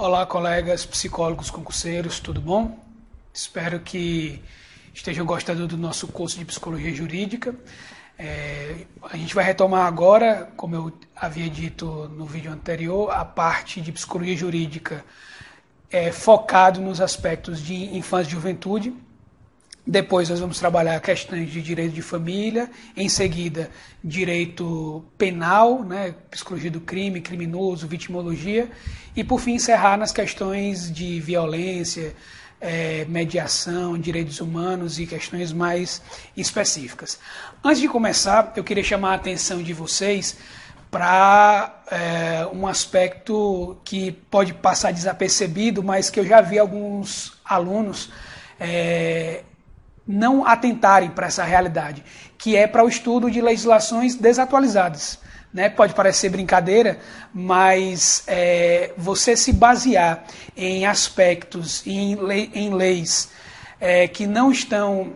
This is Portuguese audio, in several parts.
Olá, colegas psicólogos concurseiros, tudo bom? Espero que estejam gostando do nosso curso de Psicologia Jurídica. É, a gente vai retomar agora, como eu havia dito no vídeo anterior, a parte de Psicologia Jurídica é, focado nos aspectos de infância e juventude. Depois nós vamos trabalhar questões de direito de família, em seguida direito penal, né, psicologia do crime, criminoso, vitimologia, e por fim encerrar nas questões de violência, é, mediação, direitos humanos e questões mais específicas. Antes de começar, eu queria chamar a atenção de vocês para é, um aspecto que pode passar desapercebido, mas que eu já vi alguns alunos é, não atentarem para essa realidade, que é para o estudo de legislações desatualizadas. Né? Pode parecer brincadeira, mas é, você se basear em aspectos, em, lei, em leis é, que não estão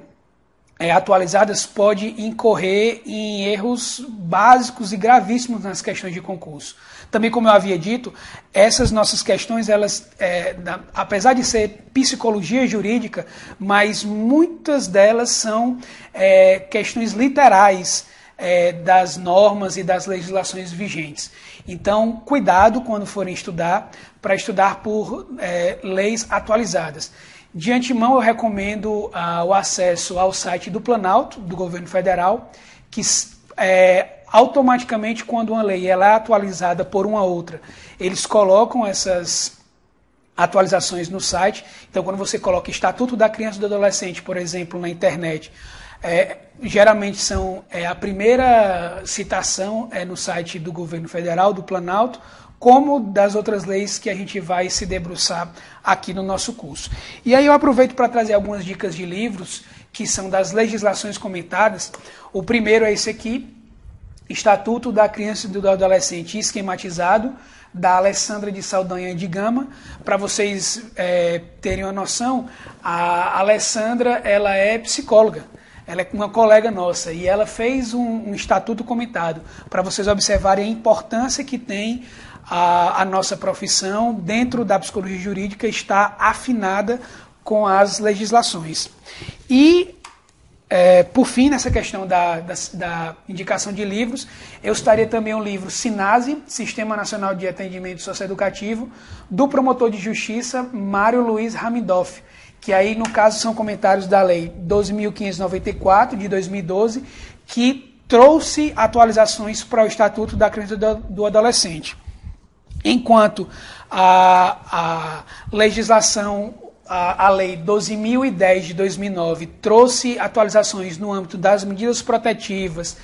é, atualizadas pode incorrer em erros básicos e gravíssimos nas questões de concurso. Também, como eu havia dito, essas nossas questões, elas, é, apesar de ser psicologia jurídica, mas muitas delas são é, questões literais é, das normas e das legislações vigentes. Então, cuidado quando forem estudar, para estudar por é, leis atualizadas. De antemão, eu recomendo ah, o acesso ao site do Planalto, do governo federal, que é, automaticamente, quando uma lei ela é atualizada por uma outra, eles colocam essas atualizações no site. Então, quando você coloca Estatuto da Criança e do Adolescente, por exemplo, na internet, é, geralmente são é, a primeira citação é no site do governo federal, do Planalto, como das outras leis que a gente vai se debruçar aqui no nosso curso. E aí eu aproveito para trazer algumas dicas de livros que são das legislações comentadas. O primeiro é esse aqui, Estatuto da Criança e do Adolescente Esquematizado, da Alessandra de Saldanha de Gama. Para vocês é, terem uma noção, a Alessandra ela é psicóloga. Ela é uma colega nossa e ela fez um, um estatuto comentado para vocês observarem a importância que tem a, a nossa profissão, dentro da psicologia jurídica, está afinada com as legislações. E, é, por fim, nessa questão da, da, da, indicação de livros, eu estaria também um livro SINASE, Sistema Nacional de Atendimento Socioeducativo, do promotor de justiça Mário Luiz Ramidoff, que aí, no caso, são comentários da Lei 12.594, de 2012, que trouxe atualizações para o Estatuto da Criança e do Adolescente. Enquanto a, a legislação, a, a Lei 12.010 de 2009 trouxe atualizações no âmbito das medidas protetivas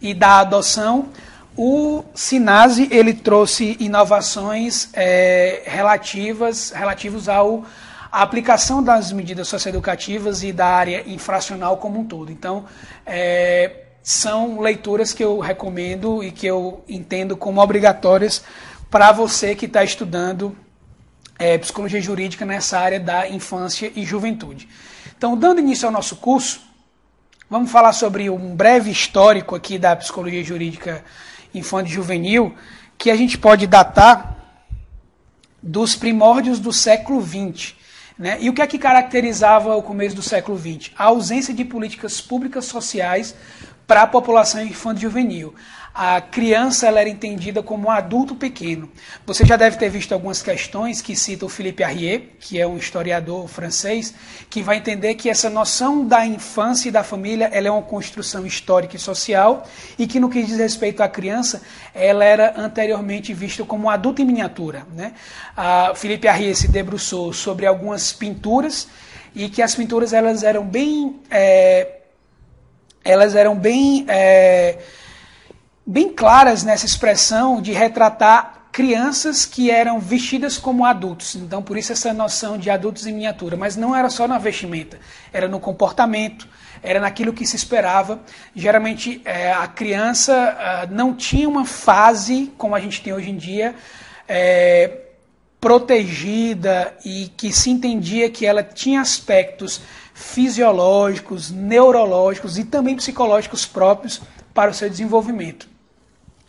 e da adoção, o Sinase ele trouxe inovações é, relativas relativos ao a aplicação das medidas socioeducativas e da área infracional como um todo. Então, é, são leituras que eu recomendo e que eu entendo como obrigatórias para você que está estudando é, psicologia jurídica nessa área da infância e juventude. Então, dando início ao nosso curso, vamos falar sobre um breve histórico aqui da psicologia jurídica infantil e juvenil, que a gente pode datar dos primórdios do século XX. Né? E o que é que caracterizava o começo do século XX? A ausência de políticas públicas sociais para a população infantil juvenil a criança ela era entendida como um adulto pequeno. Você já deve ter visto algumas questões que cita o Philippe Arrier, que é um historiador francês, que vai entender que essa noção da infância e da família ela é uma construção histórica e social e que no que diz respeito à criança, ela era anteriormente vista como um adulto em miniatura. Né? A Philippe Arrier se debruçou sobre algumas pinturas e que as pinturas elas eram bem... É, elas eram bem... É, bem claras nessa expressão de retratar crianças que eram vestidas como adultos. Então, por isso essa noção de adultos em miniatura. Mas não era só na vestimenta, era no comportamento, era naquilo que se esperava. Geralmente, é, a criança é, não tinha uma fase, como a gente tem hoje em dia, é, protegida e que se entendia que ela tinha aspectos fisiológicos, neurológicos e também psicológicos próprios para o seu desenvolvimento.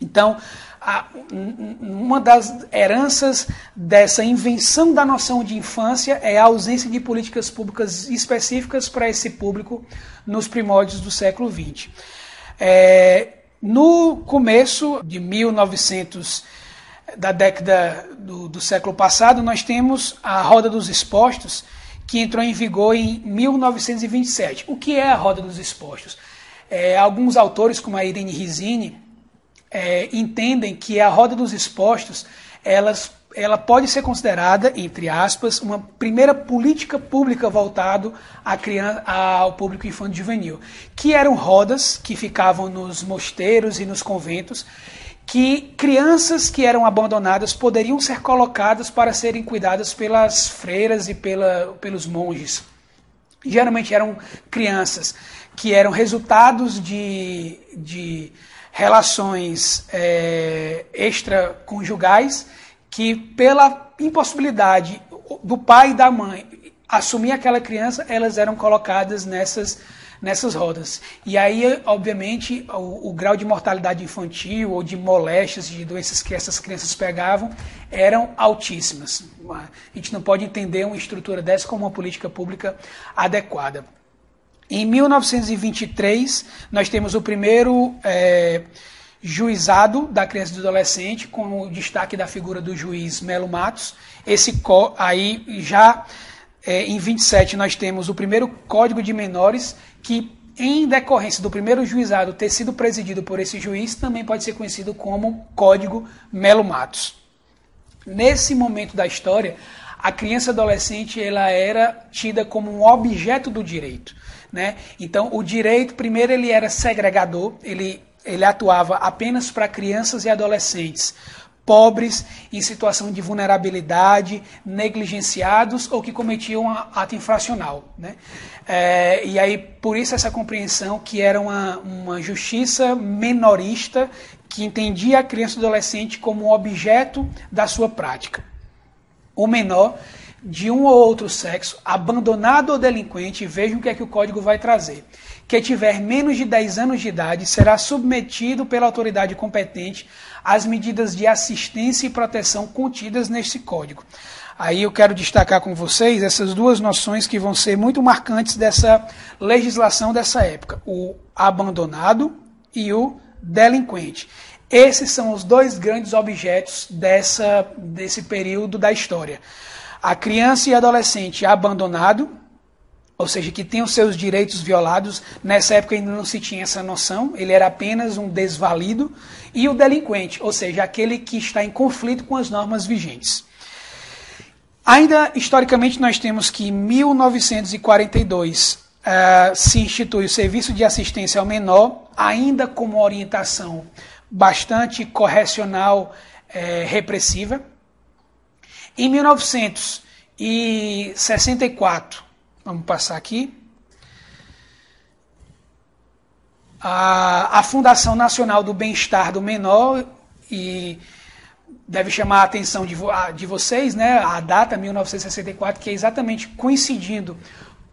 Então, a, uma das heranças dessa invenção da noção de infância é a ausência de políticas públicas específicas para esse público nos primórdios do século XX. É, no começo de 1900, da década do, do século passado, nós temos a Roda dos Expostos, que entrou em vigor em 1927. O que é a Roda dos Expostos? É, alguns autores, como a Irene Risini, é, entendem que a roda dos expostos elas, ela pode ser considerada, entre aspas, uma primeira política pública voltado à criança, ao público infantil juvenil, que eram rodas que ficavam nos mosteiros e nos conventos, que crianças que eram abandonadas poderiam ser colocadas para serem cuidadas pelas freiras e pela, pelos monges. Geralmente eram crianças que eram resultados de, de relações é, extraconjugais que, pela impossibilidade do pai e da mãe assumir aquela criança, elas eram colocadas nessas, nessas rodas. E aí, obviamente, o, o, grau de mortalidade infantil ou de moléstias, de doenças que essas crianças pegavam, eram altíssimas. A gente não pode entender uma estrutura dessa como uma política pública adequada. Em 1923, nós temos o primeiro é, juizado da criança e do adolescente, com o destaque da figura do juiz Melo Matos. Esse aí já é, em 27 nós temos o primeiro Código de Menores, que em decorrência do primeiro juizado ter sido presidido por esse juiz, também pode ser conhecido como Código Melo Matos. Nesse momento da história, a criança e adolescente ela era tida como um objeto do direito. Né? Então, o direito, primeiro, ele era segregador, ele, ele atuava apenas para crianças e adolescentes pobres, em situação de vulnerabilidade, negligenciados ou que cometiam ato infracional. Né? É, e aí, por isso, essa compreensão que era uma, uma justiça menorista que entendia a criança e adolescente como um objeto da sua prática. O menor de um ou outro sexo, abandonado ou delinquente, vejam o que é que o código vai trazer. Que tiver menos de 10 anos de idade será submetido pela autoridade competente às medidas de assistência e proteção contidas neste código. Aí eu quero destacar com vocês essas duas noções que vão ser muito marcantes dessa legislação dessa época: o abandonado e o delinquente. Esses são os dois grandes objetos dessa, desse período da história a criança e adolescente abandonado, ou seja, que tem os seus direitos violados, nessa época ainda não se tinha essa noção, ele era apenas um desvalido, e o delinquente, ou seja, aquele que está em conflito com as normas vigentes. Ainda historicamente, nós temos que em 1942 uh, eh, se institui o Serviço de Assistência ao Menor, ainda com uma orientação bastante correcional uh, repressiva. Em 1964, vamos passar aqui, a, a Fundação Nacional do Bem-Estar do Menor e deve chamar a atenção de, de vocês, né, a data 1964, que é exatamente coincidindo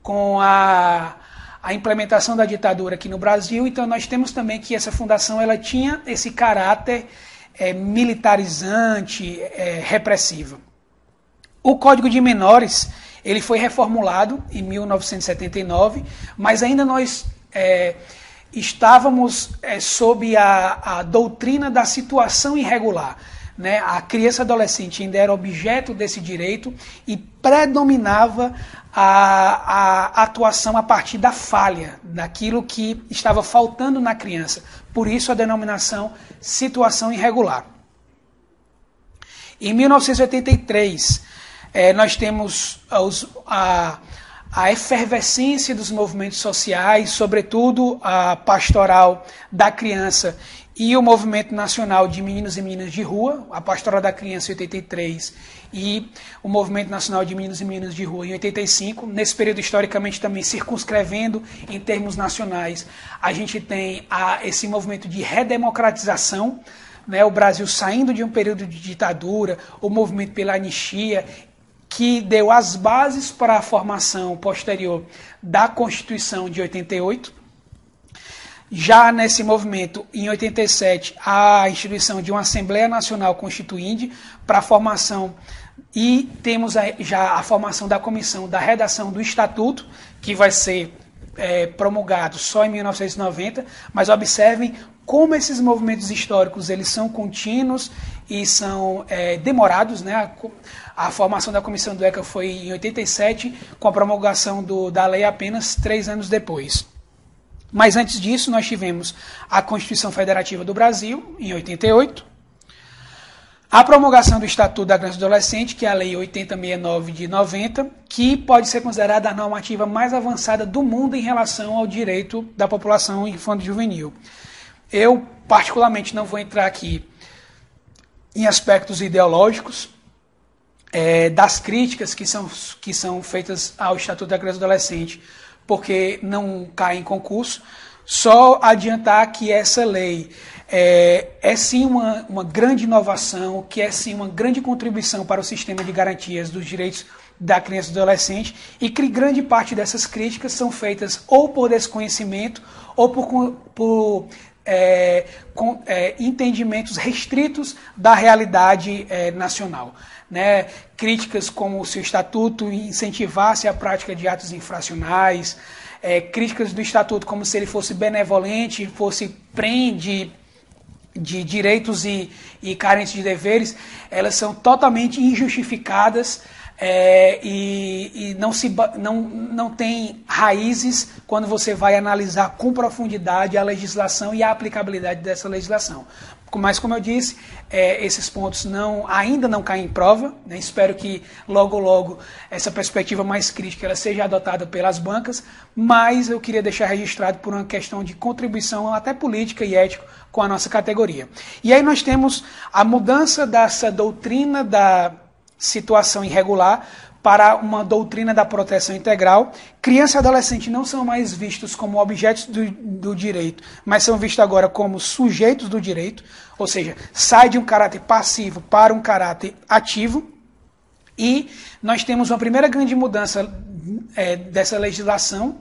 com a, a implementação da ditadura aqui no Brasil. Então nós temos também que essa fundação ela tinha esse caráter é, militarizante, é, repressivo. O Código de Menores ele foi reformulado em 1979, mas ainda nós é, estávamos é, sob a, a, doutrina da situação irregular. Né? A criança adolescente ainda era objeto desse direito e predominava a, a atuação a partir da falha, daquilo que estava faltando na criança. Por isso a denominação situação irregular. Em 1983, é, nós temos os, a, a efervescência dos movimentos sociais, sobretudo a pastoral da criança e o movimento nacional de meninos e meninas de rua, a pastoral da criança em 83 e o movimento nacional de meninos e meninas de rua em 85. Nesse período historicamente também circunscrevendo em termos nacionais, a gente tem a, esse movimento de redemocratização né, o Brasil saindo de um período de ditadura, o movimento pela anistia que deu as bases para a formação posterior da Constituição de 88. Já nesse movimento, em 87, a instituição de uma Assembleia Nacional Constituinte para a formação e temos já a formação da comissão da redação do Estatuto, que vai ser é, promulgado só em 1990, mas observem como esses movimentos históricos eles são contínuos e são é, demorados. Né? A, formação da comissão do ECA foi em 87, com a promulgação do, da lei apenas três anos depois. Mas antes disso, nós tivemos a Constituição Federativa do Brasil, em 88, a promulgação do Estatuto da Criança e do Adolescente, que é a Lei 8069 de 90, que pode ser considerada a normativa mais avançada do mundo em relação ao direito da população infanto-juvenil. Eu, particularmente, não vou entrar aqui em aspectos ideológicos é, das críticas que são, que são feitas ao Estatuto da Criança e do Adolescente, porque não cai em concurso. Só adiantar que essa lei é, é sim uma, uma grande inovação, que é sim uma grande contribuição para o sistema de garantias dos direitos da criança e do adolescente, e que grande parte dessas críticas são feitas ou por desconhecimento ou por, por é, com, é, entendimentos restritos da realidade é, nacional. Né? Críticas como se o estatuto incentivasse a prática de atos infracionais, é, críticas do estatuto como se ele fosse benevolente, fosse prende de direitos e, e carentes de deveres, elas são totalmente injustificadas é, e, e, não, se, não, não tem raízes quando você vai analisar com profundidade a legislação e a aplicabilidade dessa legislação. Mas, como eu disse, é, esses pontos não, ainda não caem em prova. Né? Espero que logo, logo, essa perspectiva mais crítica ela seja adotada pelas bancas. Mas eu queria deixar registrado por uma questão de contribuição, até política e ética, com a nossa categoria. E aí nós temos a mudança dessa doutrina da situação irregular para uma doutrina da proteção integral. Criança e adolescente não são mais vistos como objetos do, do, direito, mas são vistos agora como sujeitos do direito, ou seja, sai de um caráter passivo para um caráter ativo. E nós temos uma primeira grande mudança é, dessa legislação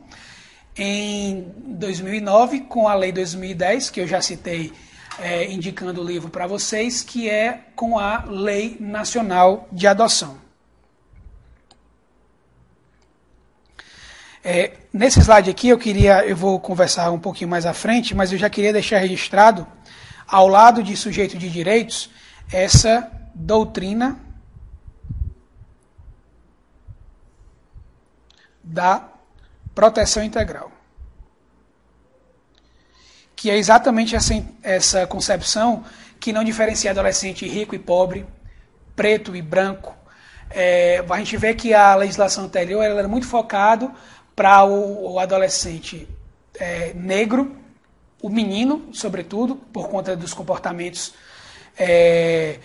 em 2009, com a Lei 2010, que eu já citei é, indicando o livro para vocês, que é com a Lei Nacional de Adoção. É, nesse slide aqui eu queria, eu vou conversar um pouquinho mais à frente, mas eu já queria deixar registrado, ao lado de sujeito de direitos, essa doutrina da proteção integral. Que é exatamente essa, essa concepção que não diferencia adolescente rico e pobre, preto e branco. É, a gente vê que a legislação anterior era muito focado para o, o, adolescente é, negro, o menino, sobretudo, por conta dos comportamentos, é,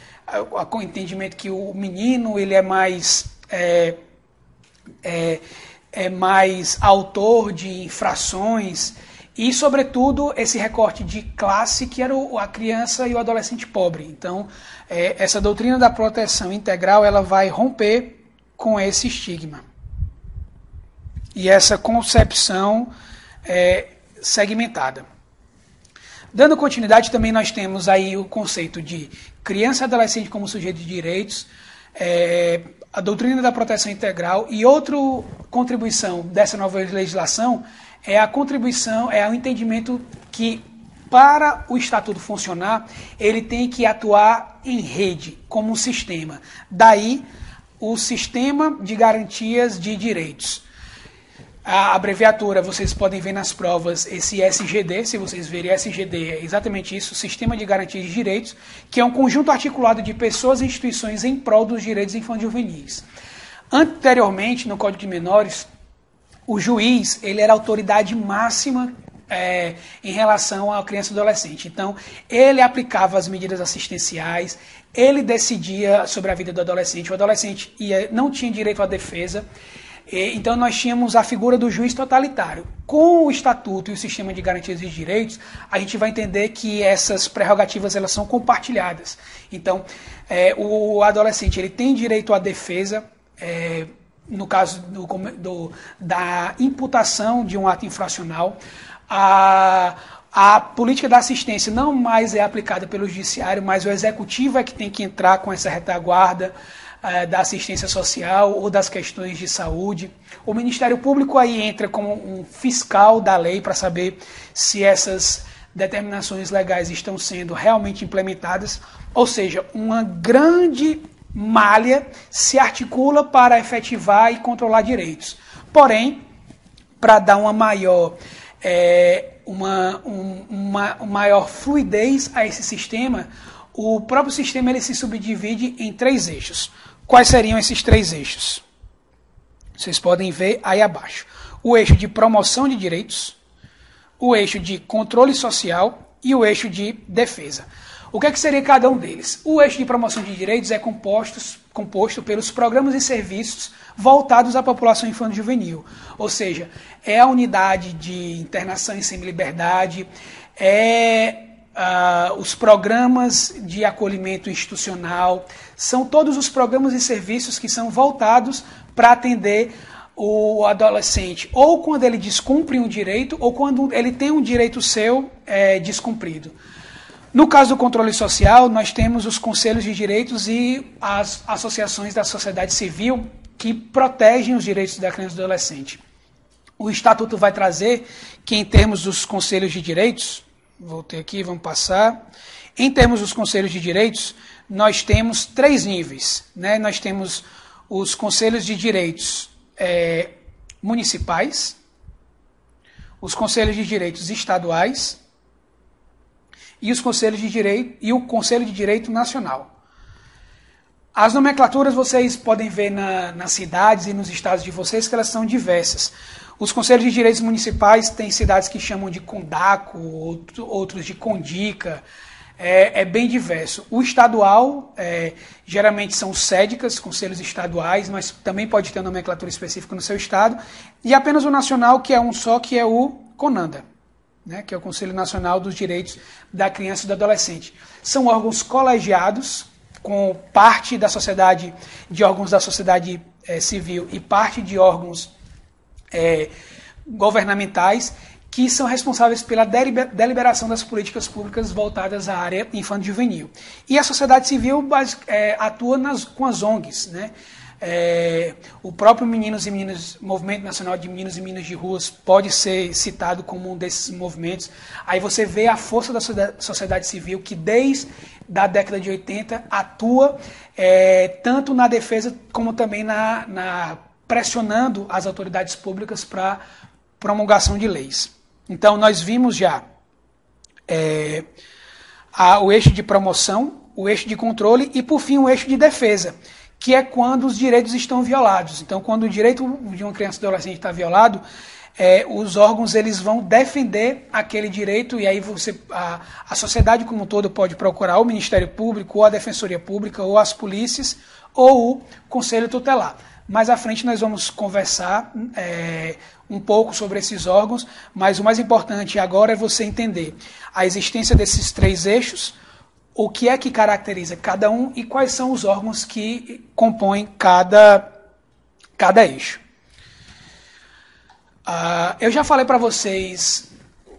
o entendimento que o menino ele é mais é, é, é mais autor de infrações e, sobretudo, esse recorte de classe que era a criança e o adolescente pobre. Então, é, essa doutrina da proteção integral ela vai romper com esse estigma e essa concepção é, segmentada. Dando continuidade, também nós temos aí o conceito de criança e adolescente como sujeito de direitos, é, a doutrina da proteção integral e outra contribuição dessa nova legislação é a contribuição, é o entendimento que para o estatuto funcionar, ele tem que atuar em rede, como um sistema. Daí o sistema de garantias de direitos. A abreviatura, vocês podem ver nas provas esse SGD, se vocês verem, SGD é exatamente isso, Sistema de Garantia de Direitos, que é um conjunto articulado de pessoas e instituições em prol dos direitos infantis juvenis. Anteriormente, no Código de Menores, o juiz ele era a autoridade máxima é, em relação à criança e adolescente. Então, ele aplicava as medidas assistenciais, ele decidia sobre a vida do adolescente. O adolescente ia, não tinha direito à defesa, então nós tínhamos a figura do juiz totalitário. Com o estatuto e o sistema de garantias e direitos, a gente vai entender que essas prerrogativas elas são compartilhadas. Então, é, o adolescente ele tem direito à defesa. É, no caso do, do, da imputação de um ato infracional, a, a política da assistência não mais é aplicada pelo judiciário, mas o executivo é que tem que entrar com essa retaguarda eh, da assistência social ou das questões de saúde. O Ministério Público aí entra como um fiscal da lei para saber se essas determinações legais estão sendo realmente implementadas, ou seja, uma grande malha se articula para efetivar e controlar direitos. Porém, para dar uma maior é, uma, um, uma, uma maior fluidez a esse sistema, o próprio sistema ele se subdivide em três eixos. Quais seriam esses três eixos? Vocês podem ver aí abaixo. O eixo de promoção de direitos, o eixo de controle social e o eixo de defesa. O que, é que seria cada um deles? O eixo de promoção de direitos é composto, composto pelos programas e serviços voltados à população infanto-juvenil. Ou seja, é a unidade de internação em semi-liberdade, é uh, os programas de acolhimento institucional, são todos os programas e serviços que são voltados para atender o adolescente, ou quando ele descumpre um direito, ou quando ele tem um direito seu é, descumprido. No caso do controle social, nós temos os conselhos de direitos e as associações da sociedade civil que protegem os direitos da criança e do adolescente. O Estatuto vai trazer que, em termos dos conselhos de direitos, voltei aqui, vamos passar. Em termos dos conselhos de direitos, nós temos três níveis. Né? Nós temos os conselhos de direitos é, municipais, os conselhos de direitos estaduais e os conselhos de direito e o Conselho de Direito Nacional. As nomenclaturas vocês podem ver na, nas cidades e nos estados de vocês que elas são diversas. Os conselhos de direitos municipais têm cidades que chamam de Condaco, outros de Condica. É, é bem diverso. O estadual, é, geralmente são sédicas, conselhos estaduais, mas também pode ter nomenclatura específica no seu estado. E apenas o nacional, que é um só, que é o CONANDA né, que é o Conselho Nacional dos Direitos da Criança e do Adolescente. São órgãos colegiados com parte da sociedade, de órgãos da sociedade é, civil e parte de órgãos é, governamentais que são responsáveis pela deliberação das políticas públicas voltadas à área infanto-juvenil. E a sociedade civil é, atua nas, com as ONGs, né? É, o próprio Meninos e Meninas, Movimento Nacional de Meninos e Meninas de Ruas, pode ser citado como um desses movimentos. Aí você vê a força da sociedade civil que, desde a década de 80, atua é, tanto na defesa como também na, na pressionando as autoridades públicas para promulgação de leis. Então, nós vimos já é, a, o eixo de promoção, o eixo de controle e, por fim, o eixo de defesa que é quando os direitos estão violados. Então, quando o direito de uma criança e adolescente está violado, é, os órgãos eles vão defender aquele direito e aí você a, a sociedade como um todo pode procurar o Ministério Público, ou a Defensoria Pública, ou as polícias, ou o Conselho Tutelar. Mais à frente nós vamos conversar é, um pouco sobre esses órgãos, mas o mais importante agora é você entender a existência desses três eixos, o que é que caracteriza cada um e quais são os órgãos que compõem cada, cada eixo. Uh, eu já falei para vocês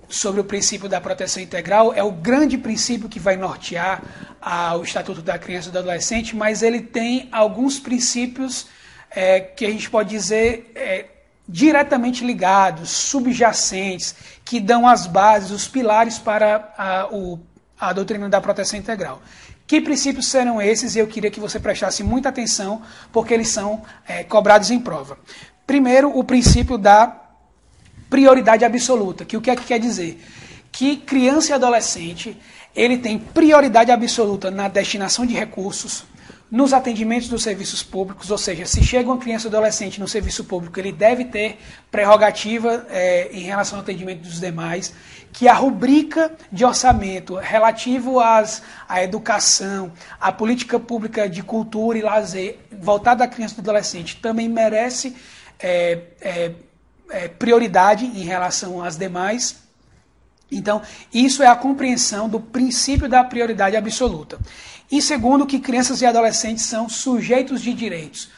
sobre o princípio da proteção integral, é o grande princípio que vai nortear uh, o Estatuto da Criança e do Adolescente, mas ele tem alguns princípios é, que a gente pode dizer é, diretamente ligados, subjacentes, que dão as bases, os pilares para uh, o a doutrina da proteção integral. Que princípios serão esses? Eu queria que você prestasse muita atenção, porque eles são é, cobrados em prova. Primeiro, o princípio da prioridade absoluta, que o que é que quer dizer? Que criança e adolescente, ele tem prioridade absoluta na destinação de recursos, nos atendimentos dos serviços públicos, ou seja, se chega uma criança ou adolescente no serviço público, ele deve ter prerrogativa é, em relação ao atendimento dos demais, que a rubrica de orçamento relativo às, à educação, à política pública de cultura e lazer voltada à criança e adolescente também merece é, é, prioridade em relação às demais. Então, isso é a compreensão do princípio da prioridade absoluta. E segundo, que crianças e adolescentes são sujeitos de direitos.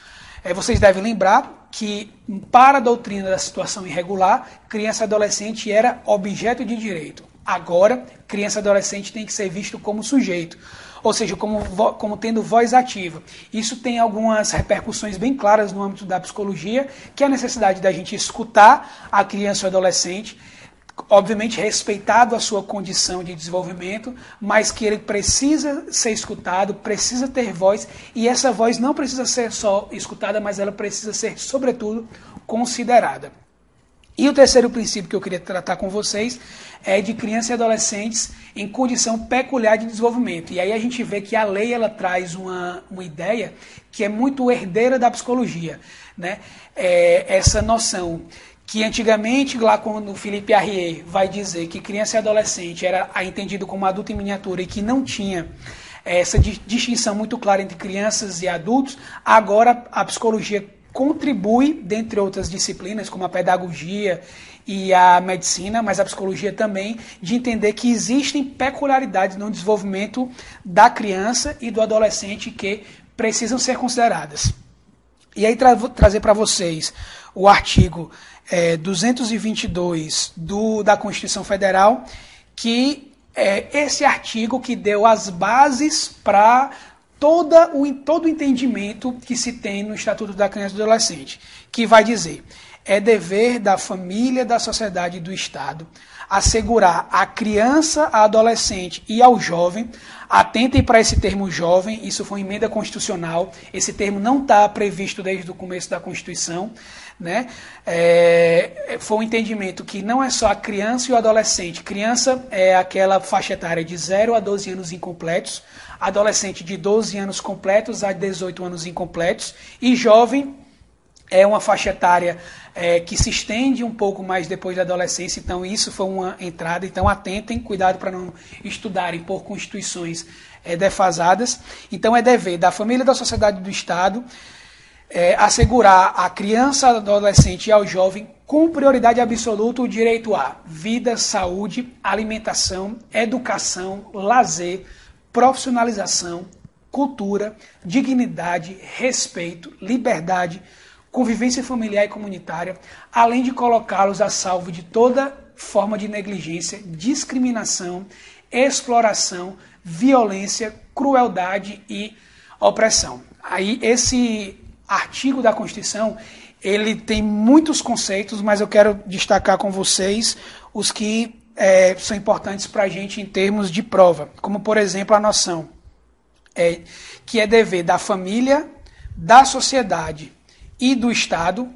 É, vocês devem lembrar que, para a doutrina da situação irregular, criança e adolescente era objeto de direito. Agora, criança e adolescente tem que ser visto como sujeito, ou seja, como, como tendo voz ativa. Isso tem algumas repercussões bem claras no âmbito da psicologia, que é a necessidade da gente escutar a criança ou adolescente, obviamente respeitado a sua condição de desenvolvimento, mas que ele precisa ser escutado, precisa ter voz, e essa voz não precisa ser só escutada, mas ela precisa ser, sobretudo, considerada. E o terceiro princípio que eu queria tratar com vocês é de crianças e adolescentes em condição peculiar de desenvolvimento. E aí a gente vê que a lei ela traz uma, uma ideia que é muito herdeira da psicologia, né? É essa noção que antigamente, lá quando o Felipe Arrier vai dizer que criança e adolescente era entendido como adulto em miniatura e que não tinha essa distinção muito clara entre crianças e adultos, agora a psicologia contribui, dentre outras disciplinas, como a pedagogia e a medicina, mas a psicologia também, de entender que existem peculiaridades no desenvolvimento da criança e do adolescente que precisam ser consideradas. E aí tra trazer para vocês o artigo é, 222 do, da Constituição Federal, que é esse artigo que deu as bases para toda o, todo o entendimento que se tem no Estatuto da Criança e do Adolescente, que vai dizer: é dever da família, da sociedade e do Estado assegurar à criança, à adolescente e ao jovem. Atentem para esse termo jovem, isso foi emenda constitucional. Esse termo não está previsto desde o começo da Constituição. Né? É, foi um entendimento que não é só a criança e o adolescente. Criança é aquela faixa etária de 0 a 12 anos incompletos, adolescente de 12 anos completos a 18 anos incompletos, e jovem é uma faixa etária é, que se estende um pouco mais depois da adolescência, então isso foi uma entrada. Então atentem, cuidado para não estudarem por constituições é, defasadas. Então é dever da família, da sociedade do Estado é, assegurar à criança, adolescente e ao jovem com prioridade absoluta o direito à vida, saúde, alimentação, educação, lazer, profissionalização, cultura, dignidade, respeito, liberdade, convivência familiar e comunitária, além de colocá-los a salvo de toda forma de negligência, discriminação, exploração, violência, crueldade e opressão. Aí esse artigo da Constituição, ele tem muitos conceitos, mas eu quero destacar com vocês os que é, são importantes para a gente em termos de prova, como por exemplo a noção é, que é dever da família, da sociedade e do Estado,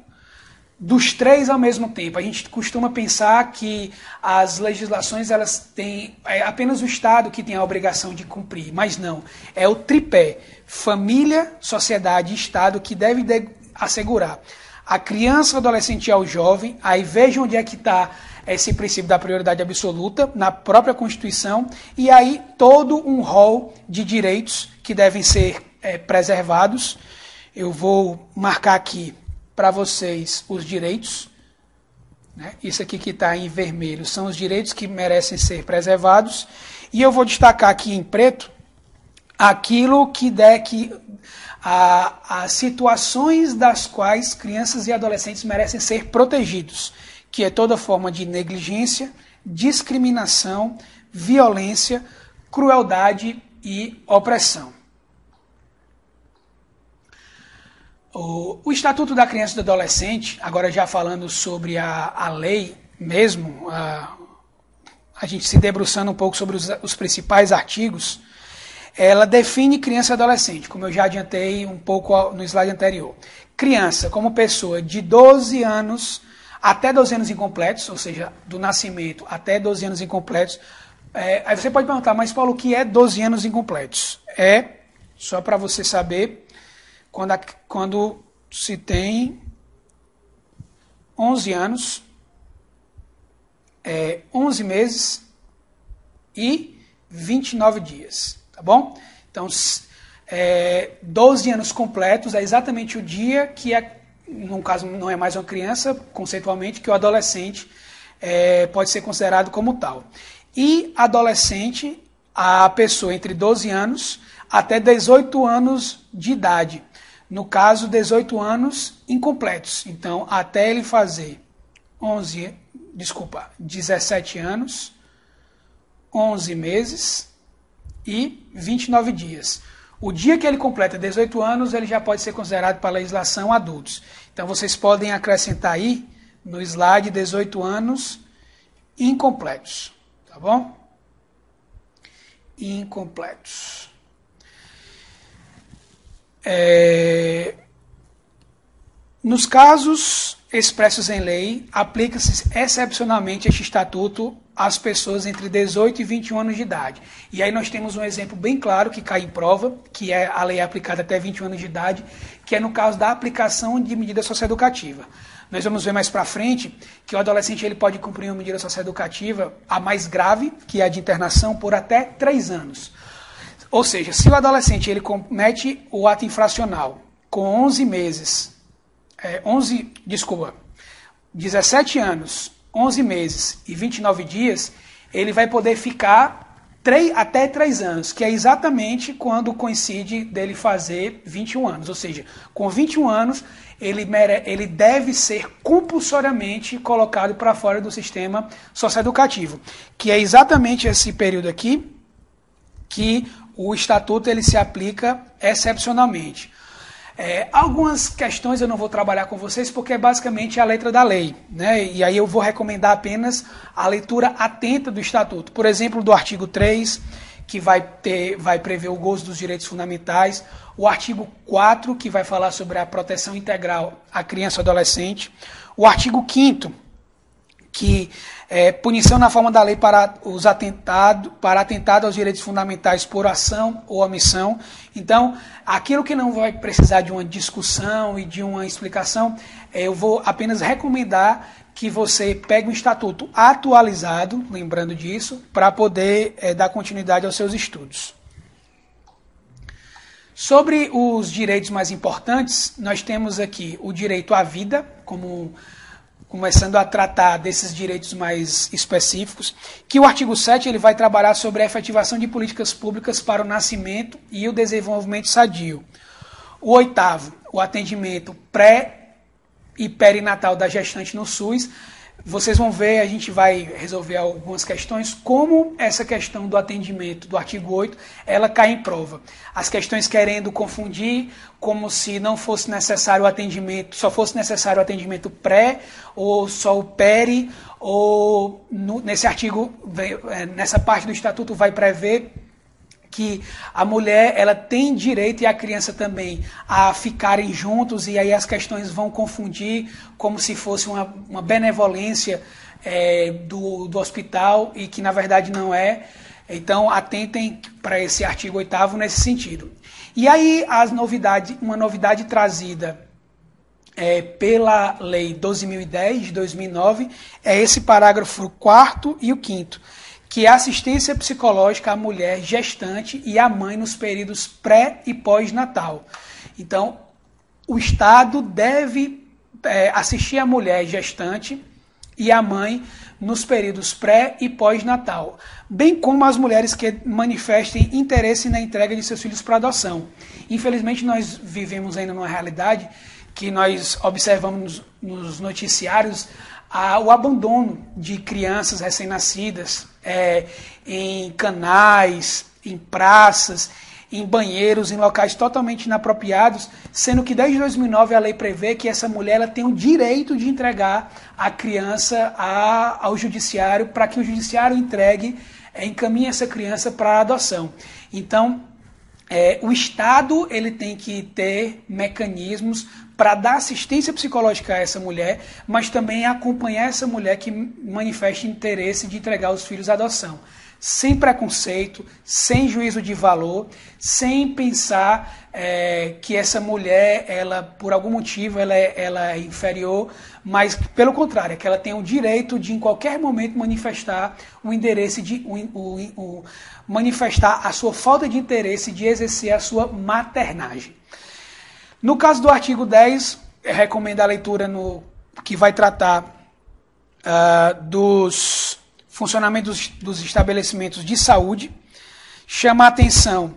dos três ao mesmo tempo. A gente costuma pensar que as legislações elas têm é apenas o Estado que tem a obrigação de cumprir, mas não. É o tripé família, sociedade e Estado que deve de assegurar a criança, o adolescente e ao jovem. Aí veja onde é que está esse princípio da prioridade absoluta na própria Constituição e aí todo um rol de direitos que devem ser é, preservados eu vou marcar aqui para vocês os direitos. Né? Isso aqui que está em vermelho são os direitos que merecem ser preservados. E eu vou destacar aqui em preto aquilo que der que as situações das quais crianças e adolescentes merecem ser protegidos, que é toda forma de negligência, discriminação, violência, crueldade e opressão. O, o, Estatuto da Criança e do Adolescente, agora já falando sobre a, a lei mesmo, a, a gente se debruçando um pouco sobre os, os principais artigos, ela define criança e adolescente, como eu já adiantei um pouco no slide anterior. Criança como pessoa de 12 anos até 12 anos incompletos, ou seja, do nascimento até 12 anos incompletos. É, aí você pode perguntar, mas Paulo, o que é 12 anos incompletos? É, só para você saber, quando, quando se tem 11 anos, é, 11 meses e 29 dias, tá bom? Então, é, 12 anos completos é exatamente o dia que, é, no caso, não é mais uma criança, conceitualmente, que o adolescente é, pode ser considerado como tal. E adolescente, a pessoa entre 12 anos até 18 anos de idade. No caso, 18 anos incompletos. Então, até ele fazer 11, desculpa, 17 anos, 11 meses e 29 dias. O dia que ele completa 18 anos, ele já pode ser considerado para a legislação adultos. Então vocês podem acrescentar aí no slide 18 anos incompletos, tá bom? Incompletos. É... Nos casos expressos em lei, aplica-se excepcionalmente este estatuto às pessoas entre 18 e 21 anos de idade. E aí nós temos um exemplo bem claro que cai em prova, que é a lei aplicada até 21 anos de idade, que é no caso da aplicação de medida socioeducativa. Nós vamos ver mais para frente que o adolescente ele pode cumprir uma medida socioeducativa, a mais grave, que é a de internação, por até 3 anos. Ou seja, se o adolescente ele comete o ato infracional com 11 meses é, 11, desculpa, 17 anos, 11 meses e 29 dias, ele vai poder ficar 3, até 3 anos, que é exatamente quando coincide dele fazer 21 anos. Ou seja, com 21 anos, ele, mere, ele deve ser compulsoriamente colocado para fora do sistema socioeducativo, que é exatamente esse período aqui que o estatuto ele se aplica excepcionalmente. É, algumas questões eu não vou trabalhar com vocês porque é basicamente a letra da lei. Né? E aí eu vou recomendar apenas a leitura atenta do Estatuto. Por exemplo, do artigo 3, que vai, ter, vai prever o gozo dos direitos fundamentais. O artigo 4, que vai falar sobre a proteção integral à criança e adolescente. O artigo 5 que é, punição na forma da lei para os atentados, para atentado aos direitos fundamentais por ação ou omissão. Então, aquilo que não vai precisar de uma discussão e de uma explicação, é, eu vou apenas recomendar que você pegue um estatuto atualizado, lembrando disso, para poder é, dar continuidade aos seus estudos. Sobre os direitos mais importantes, nós temos aqui o direito à vida, como começando a tratar desses direitos mais específicos, que o artigo 7 ele vai trabalhar sobre a efetivação de políticas públicas para o nascimento e o desenvolvimento sadio. O oitavo, o atendimento pré e perinatal da gestante no SUS, vocês vão ver, a gente vai resolver algumas questões, como essa questão do atendimento do artigo 8, ela cai em prova. As questões querendo confundir como se não fosse necessário o atendimento, só fosse necessário o atendimento pré, ou só o peri, ou no, nesse artigo, é, nessa parte do estatuto vai prever que a mulher ela tem direito e a criança também a ficarem juntos e aí as questões vão confundir como se fosse uma, uma benevolência é, do, do hospital e que na verdade não é. Então atentem para esse artigo 8 nesse sentido. E aí as novidades, uma novidade trazida é, pela Lei 12.010 de 2009 é esse parágrafo 4 e o 5 que é assistência psicológica à mulher gestante e à mãe nos períodos pré e pós-natal. Então, o Estado deve é, assistir a mulher gestante e a mãe nos períodos pré e pós-natal, bem como as mulheres que manifestem interesse na entrega de seus filhos para adoção. Infelizmente, nós vivemos ainda numa realidade que nós observamos nos noticiários a, o abandono de crianças recém-nascidas é, em canais, em praças, em banheiros, em locais totalmente inapropriados, sendo que desde 2009 a lei prevê que essa mulher ela tem o direito de entregar a criança a, ao judiciário para que o judiciário entregue, é, encaminhe essa criança para adoção. Então, é, o Estado ele tem que ter mecanismos para dar assistência psicológica a essa mulher, mas também acompanhar essa mulher que manifeste interesse de entregar os filhos à adoção. Sem preconceito, sem juízo de valor, sem pensar é, que essa mulher, ela por algum motivo, ela é, ela é inferior, mas pelo contrário, que ela tem o direito de em qualquer momento manifestar o interesse de o, o, o, manifestar a sua falta de interesse de exercer a sua maternagem. No caso do artigo 10, recomendo a leitura no, que vai tratar uh, dos funcionamentos dos estabelecimentos de saúde, chama a atenção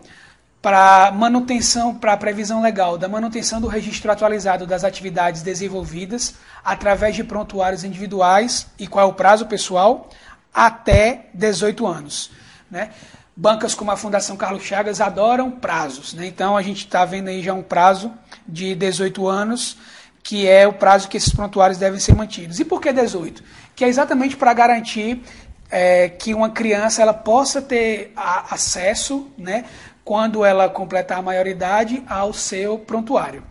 para manutenção, para a previsão legal da manutenção do registro atualizado das atividades desenvolvidas através de prontuários individuais e qual é o prazo pessoal até 18 anos. Né? Bancas como a Fundação Carlos Chagas adoram prazos. Né? Então a gente está vendo aí já um prazo de 18 anos, que é o prazo que esses prontuários devem ser mantidos. E por que 18? Que é exatamente para garantir é, que uma criança ela possa ter a, acesso, né, quando ela completar a maioridade, ao seu prontuário.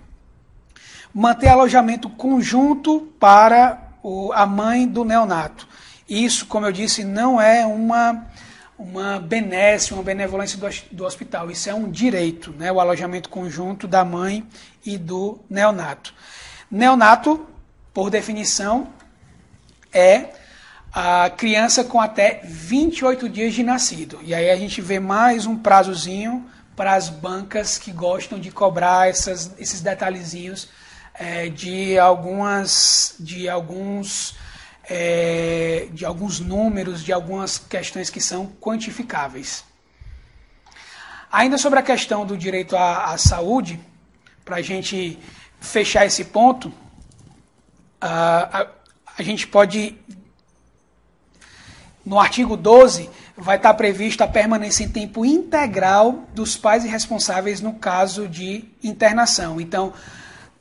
Manter alojamento conjunto para o, a mãe do neonato. Isso, como eu disse, não é uma uma benesse, uma benevolência do, do hospital. Isso é um direito, né? o alojamento conjunto da mãe e do neonato. Neonato, por definição, é a criança com até 28 dias de nascido. E aí a gente vê mais um prazozinho para as bancas que gostam de cobrar essas, esses detalhezinhos é, de algumas de alguns é, de alguns números, de algumas questões que são quantificáveis. Ainda sobre a questão do direito à, à saúde, para a gente fechar esse ponto, a, a, a gente pode, no artigo 12, vai estar prevista a permanência em tempo integral dos pais e responsáveis no caso de internação. Então,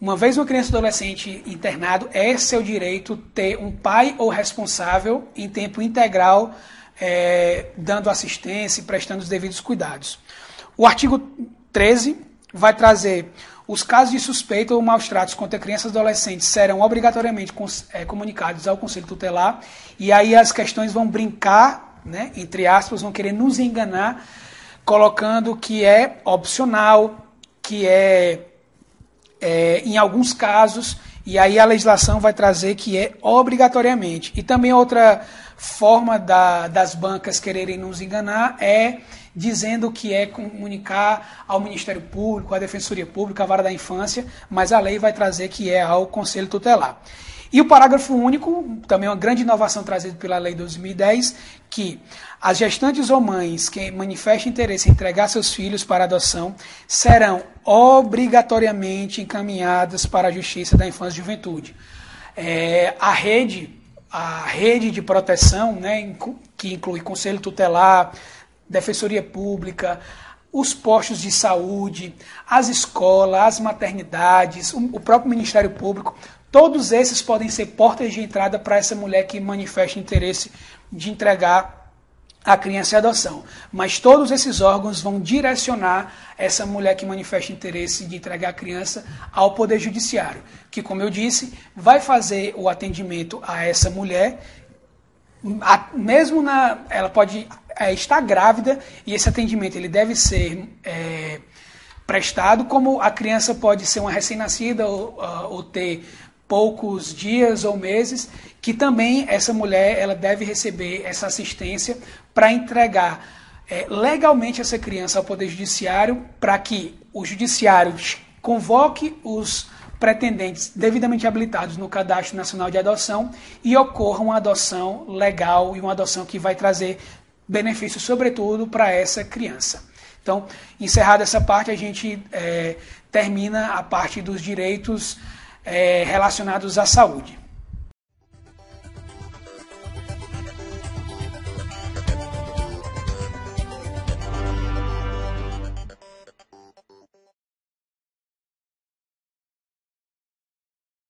uma vez uma criança adolescente internado, é seu direito ter um pai ou responsável em tempo integral, é, dando assistência e prestando os devidos cuidados. O artigo 13 vai trazer os casos de suspeita ou maus tratos contra crianças e adolescentes serão obrigatoriamente é, comunicados ao Conselho Tutelar, e aí as questões vão brincar, né, entre aspas, vão querer nos enganar, colocando que é opcional, que é é, em alguns casos, e aí a legislação vai trazer que é obrigatoriamente. E também outra forma da, das bancas quererem nos enganar é dizendo que é comunicar ao Ministério Público, à Defensoria Pública, à Vara da Infância, mas a lei vai trazer que é ao Conselho Tutelar. E o parágrafo único, também uma grande inovação trazida pela Lei 2010, que as gestantes ou mães que manifestem interesse em entregar seus filhos para adoção serão obrigatoriamente encaminhadas para a Justiça da Infância e Juventude. É, a rede, a rede de proteção, né, que inclui Conselho Tutelar, Defensoria Pública, os postos de saúde, as escolas, as maternidades, o próprio Ministério Público, Todos esses podem ser portas de entrada para essa mulher que manifesta interesse de entregar a criança em adoção. Mas todos esses órgãos vão direcionar essa mulher que manifesta interesse de entregar a criança ao Poder Judiciário, que, como eu disse, vai fazer o atendimento a essa mulher, mesmo na. Ela pode é, estar grávida e esse atendimento ele deve ser. É, prestado, como a criança pode ser uma recém-nascida ou, ou ter poucos dias ou meses, que também essa mulher ela deve receber essa assistência para entregar é, legalmente essa criança ao Poder Judiciário, para que o Judiciário convoque os pretendentes devidamente habilitados no Cadastro Nacional de Adoção e ocorra uma adoção legal e uma adoção que vai trazer benefícios, sobretudo, para essa criança. Então, encerrada essa parte, a gente é, termina a parte dos direitos é, relacionados à saúde.